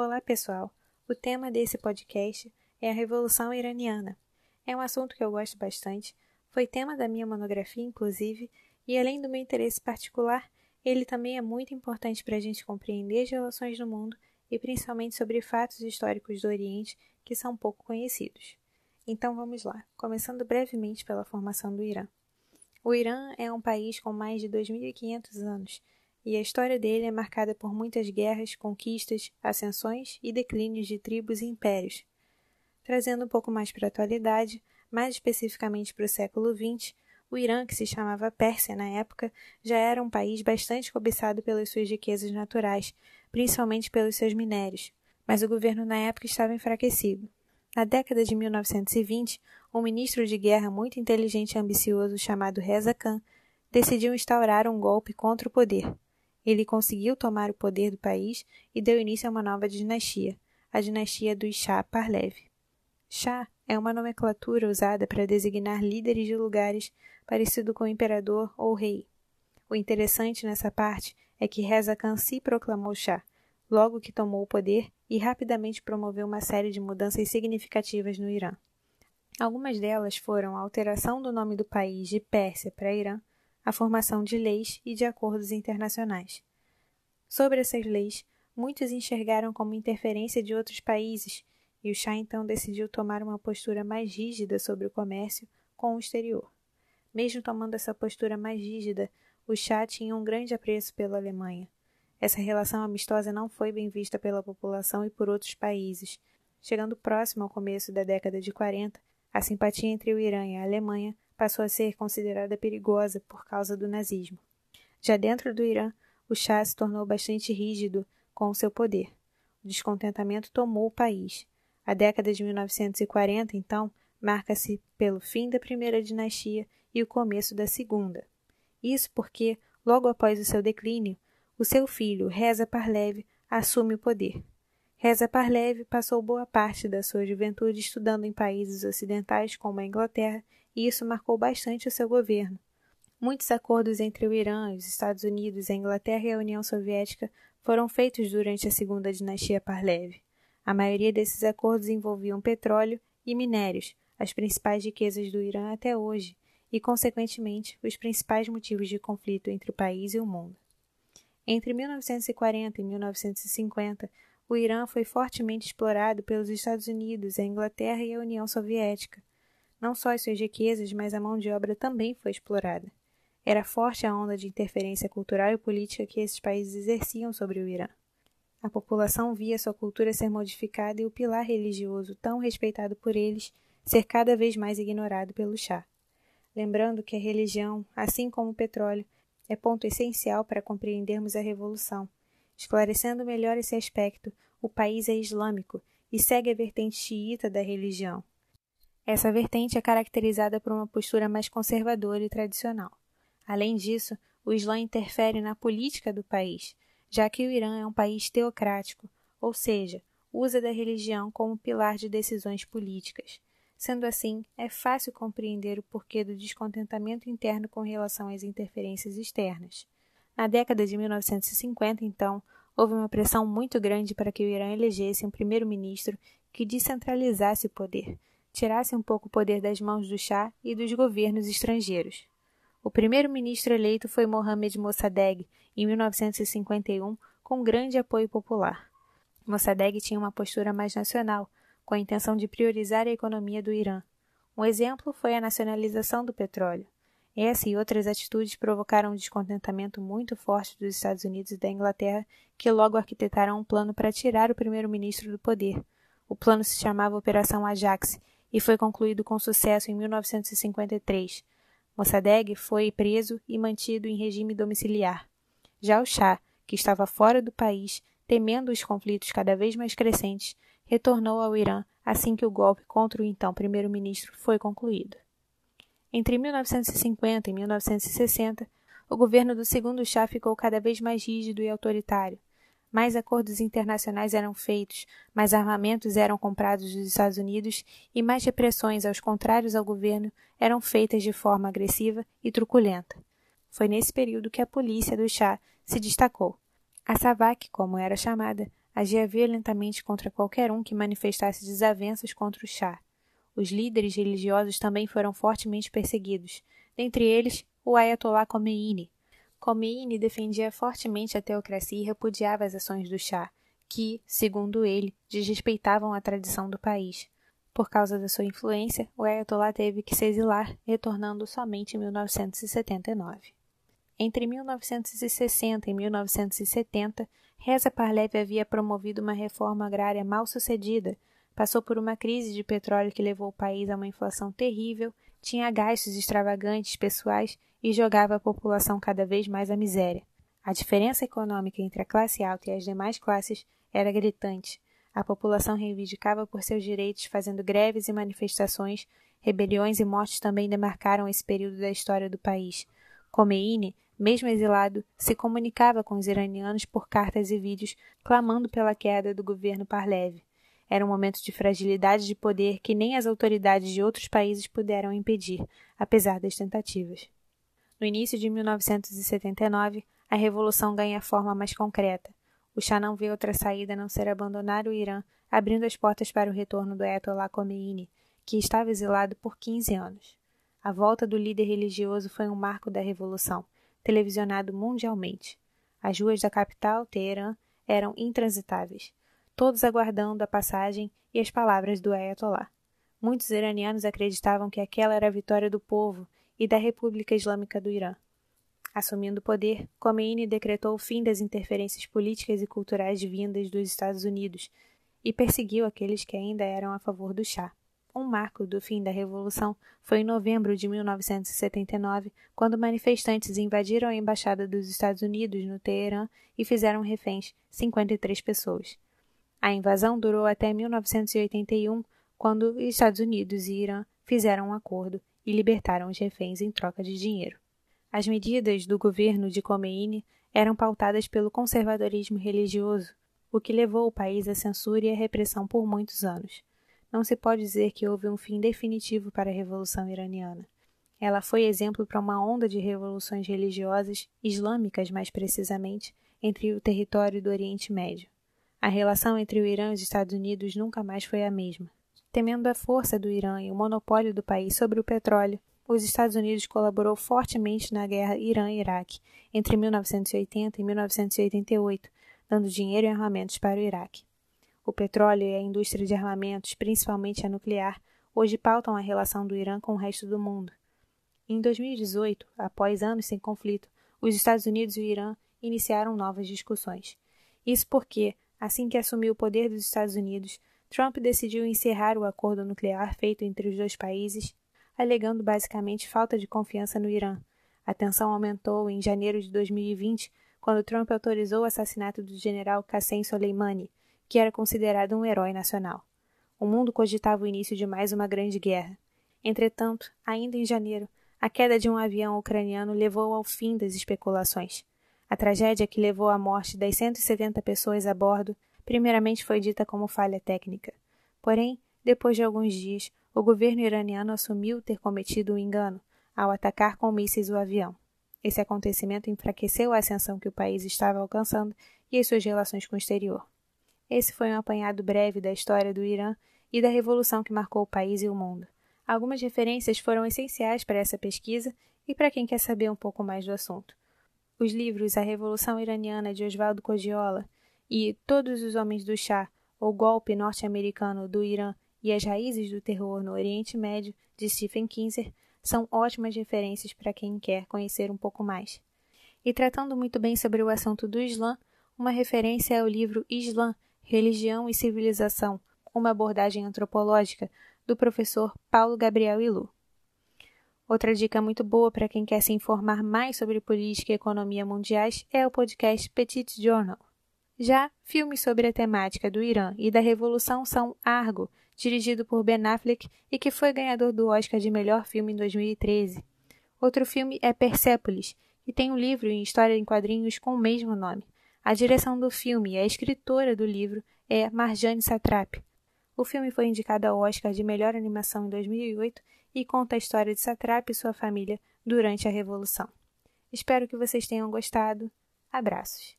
Olá, pessoal. O tema desse podcast é a Revolução Iraniana. É um assunto que eu gosto bastante, foi tema da minha monografia, inclusive, e além do meu interesse particular, ele também é muito importante para a gente compreender as relações no mundo e principalmente sobre fatos históricos do Oriente que são pouco conhecidos. Então vamos lá, começando brevemente pela formação do Irã. O Irã é um país com mais de 2.500 anos e a história dele é marcada por muitas guerras, conquistas, ascensões e declínios de tribos e impérios. Trazendo um pouco mais para a atualidade, mais especificamente para o século XX, o Irã, que se chamava Pérsia na época, já era um país bastante cobiçado pelas suas riquezas naturais, principalmente pelos seus minérios, mas o governo na época estava enfraquecido. Na década de 1920, um ministro de guerra muito inteligente e ambicioso chamado Reza Khan decidiu instaurar um golpe contra o poder. Ele conseguiu tomar o poder do país e deu início a uma nova dinastia, a dinastia dos Shah Parlev. Shah é uma nomenclatura usada para designar líderes de lugares parecido com o imperador ou rei. O interessante nessa parte é que Reza Khan se proclamou Shah, logo que tomou o poder e rapidamente promoveu uma série de mudanças significativas no Irã. Algumas delas foram a alteração do nome do país de Pérsia para Irã, a formação de leis e de acordos internacionais. Sobre essas leis, muitos enxergaram como interferência de outros países, e o Shah então decidiu tomar uma postura mais rígida sobre o comércio com o exterior. Mesmo tomando essa postura mais rígida, o Shah tinha um grande apreço pela Alemanha. Essa relação amistosa não foi bem vista pela população e por outros países. Chegando próximo ao começo da década de 40, a simpatia entre o Irã e a Alemanha passou a ser considerada perigosa por causa do nazismo. Já dentro do Irã, o Shah se tornou bastante rígido com o seu poder. O descontentamento tomou o país. A década de 1940, então, marca-se pelo fim da primeira dinastia e o começo da segunda. Isso porque, logo após o seu declínio, o seu filho, Reza Parlev, assume o poder. Reza Parlev passou boa parte da sua juventude estudando em países ocidentais como a Inglaterra, e isso marcou bastante o seu governo. Muitos acordos entre o Irã, os Estados Unidos, a Inglaterra e a União Soviética foram feitos durante a segunda dinastia Parlev. A maioria desses acordos envolviam petróleo e minérios, as principais riquezas do Irã até hoje, e, consequentemente, os principais motivos de conflito entre o país e o mundo. Entre 1940 e 1950, o Irã foi fortemente explorado pelos Estados Unidos, a Inglaterra e a União Soviética. Não só as suas riquezas, mas a mão de obra também foi explorada. Era forte a onda de interferência cultural e política que esses países exerciam sobre o Irã. A população via sua cultura ser modificada e o pilar religioso, tão respeitado por eles, ser cada vez mais ignorado pelo chá. Lembrando que a religião, assim como o petróleo, é ponto essencial para compreendermos a revolução Esclarecendo melhor esse aspecto, o país é islâmico e segue a vertente xiita da religião. Essa vertente é caracterizada por uma postura mais conservadora e tradicional. Além disso, o Islã interfere na política do país, já que o Irã é um país teocrático, ou seja, usa da religião como pilar de decisões políticas. Sendo assim, é fácil compreender o porquê do descontentamento interno com relação às interferências externas. Na década de 1950, então, houve uma pressão muito grande para que o Irã elegesse um primeiro-ministro que descentralizasse o poder, tirasse um pouco o poder das mãos do chá e dos governos estrangeiros. O primeiro-ministro eleito foi Mohamed Mossadegh, em 1951, com grande apoio popular. Mossadegh tinha uma postura mais nacional, com a intenção de priorizar a economia do Irã. Um exemplo foi a nacionalização do petróleo. Essa e outras atitudes provocaram um descontentamento muito forte dos Estados Unidos e da Inglaterra, que logo arquitetaram um plano para tirar o primeiro-ministro do poder. O plano se chamava Operação Ajax e foi concluído com sucesso em 1953. Mossadegh foi preso e mantido em regime domiciliar. Já o Shah, que estava fora do país, temendo os conflitos cada vez mais crescentes, retornou ao Irã assim que o golpe contra o então primeiro-ministro foi concluído. Entre 1950 e 1960, o governo do segundo chá ficou cada vez mais rígido e autoritário. Mais acordos internacionais eram feitos, mais armamentos eram comprados dos Estados Unidos e mais repressões aos contrários ao governo eram feitas de forma agressiva e truculenta. Foi nesse período que a polícia do chá se destacou. A SAVAK, como era chamada, agia violentamente contra qualquer um que manifestasse desavenças contra o Shah. Os líderes religiosos também foram fortemente perseguidos, dentre eles o Ayatollah Khomeini. Khomeini defendia fortemente a teocracia e repudiava as ações do Shah, que, segundo ele, desrespeitavam a tradição do país. Por causa da sua influência, o Ayatollah teve que se exilar, retornando somente em 1979. Entre 1960 e 1970, Reza Parlev havia promovido uma reforma agrária mal sucedida, passou por uma crise de petróleo que levou o país a uma inflação terrível, tinha gastos extravagantes pessoais e jogava a população cada vez mais à miséria. A diferença econômica entre a classe alta e as demais classes era gritante. A população reivindicava por seus direitos, fazendo greves e manifestações. Rebeliões e mortes também demarcaram esse período da história do país. Khomeini, mesmo exilado, se comunicava com os iranianos por cartas e vídeos, clamando pela queda do governo Parlev. Era um momento de fragilidade de poder que nem as autoridades de outros países puderam impedir, apesar das tentativas. No início de 1979, a revolução ganha forma mais concreta. O Shah não vê outra saída a não ser abandonar o Irã, abrindo as portas para o retorno do Ayatollah Khomeini, que estava exilado por 15 anos. A volta do líder religioso foi um marco da revolução, televisionado mundialmente. As ruas da capital, Teherã, eram intransitáveis, todos aguardando a passagem e as palavras do Ayatollah. Muitos iranianos acreditavam que aquela era a vitória do povo e da República Islâmica do Irã. Assumindo o poder, Khomeini decretou o fim das interferências políticas e culturais vindas dos Estados Unidos e perseguiu aqueles que ainda eram a favor do Shah. Um marco do fim da Revolução foi em novembro de 1979, quando manifestantes invadiram a embaixada dos Estados Unidos no Teherã e fizeram reféns 53 pessoas. A invasão durou até 1981, quando os Estados Unidos e Irã fizeram um acordo e libertaram os reféns em troca de dinheiro. As medidas do governo de Khomeini eram pautadas pelo conservadorismo religioso, o que levou o país à censura e à repressão por muitos anos. Não se pode dizer que houve um fim definitivo para a Revolução Iraniana. Ela foi exemplo para uma onda de revoluções religiosas, islâmicas mais precisamente, entre o território do Oriente Médio. A relação entre o Irã e os Estados Unidos nunca mais foi a mesma. Temendo a força do Irã e o monopólio do país sobre o petróleo, os Estados Unidos colaborou fortemente na guerra Irã-Iraque entre 1980 e 1988, dando dinheiro e armamentos para o Iraque. O petróleo e a indústria de armamentos, principalmente a nuclear, hoje pautam a relação do Irã com o resto do mundo. Em 2018, após anos sem conflito, os Estados Unidos e o Irã iniciaram novas discussões. Isso porque, assim que assumiu o poder dos Estados Unidos, Trump decidiu encerrar o acordo nuclear feito entre os dois países alegando basicamente falta de confiança no Irã. A tensão aumentou em janeiro de 2020, quando Trump autorizou o assassinato do general Qassem Soleimani, que era considerado um herói nacional. O mundo cogitava o início de mais uma grande guerra. Entretanto, ainda em janeiro, a queda de um avião ucraniano levou ao fim das especulações. A tragédia que levou à morte das 170 pessoas a bordo, primeiramente foi dita como falha técnica. Porém, depois de alguns dias, o governo iraniano assumiu ter cometido um engano ao atacar com mísseis o avião. Esse acontecimento enfraqueceu a ascensão que o país estava alcançando e as suas relações com o exterior. Esse foi um apanhado breve da história do Irã e da revolução que marcou o país e o mundo. Algumas referências foram essenciais para essa pesquisa e para quem quer saber um pouco mais do assunto. Os livros A Revolução Iraniana de Oswaldo Cogiola e Todos os Homens do Chá, ou Golpe Norte-Americano do Irã e As Raízes do Terror no Oriente Médio, de Stephen Kinzer, são ótimas referências para quem quer conhecer um pouco mais. E tratando muito bem sobre o assunto do Islã, uma referência é o livro Islã, Religião e Civilização, uma abordagem antropológica, do professor Paulo Gabriel Ilu. Outra dica muito boa para quem quer se informar mais sobre política e economia mundiais é o podcast Petit Journal. Já filmes sobre a temática do Irã e da Revolução são Argo, dirigido por Ben Affleck e que foi ganhador do Oscar de melhor filme em 2013. Outro filme é Persepolis, que tem um livro em história em quadrinhos com o mesmo nome. A direção do filme e a escritora do livro é Marjane Satrap. O filme foi indicado ao Oscar de melhor animação em 2008 e conta a história de Satrap e sua família durante a Revolução. Espero que vocês tenham gostado. Abraços.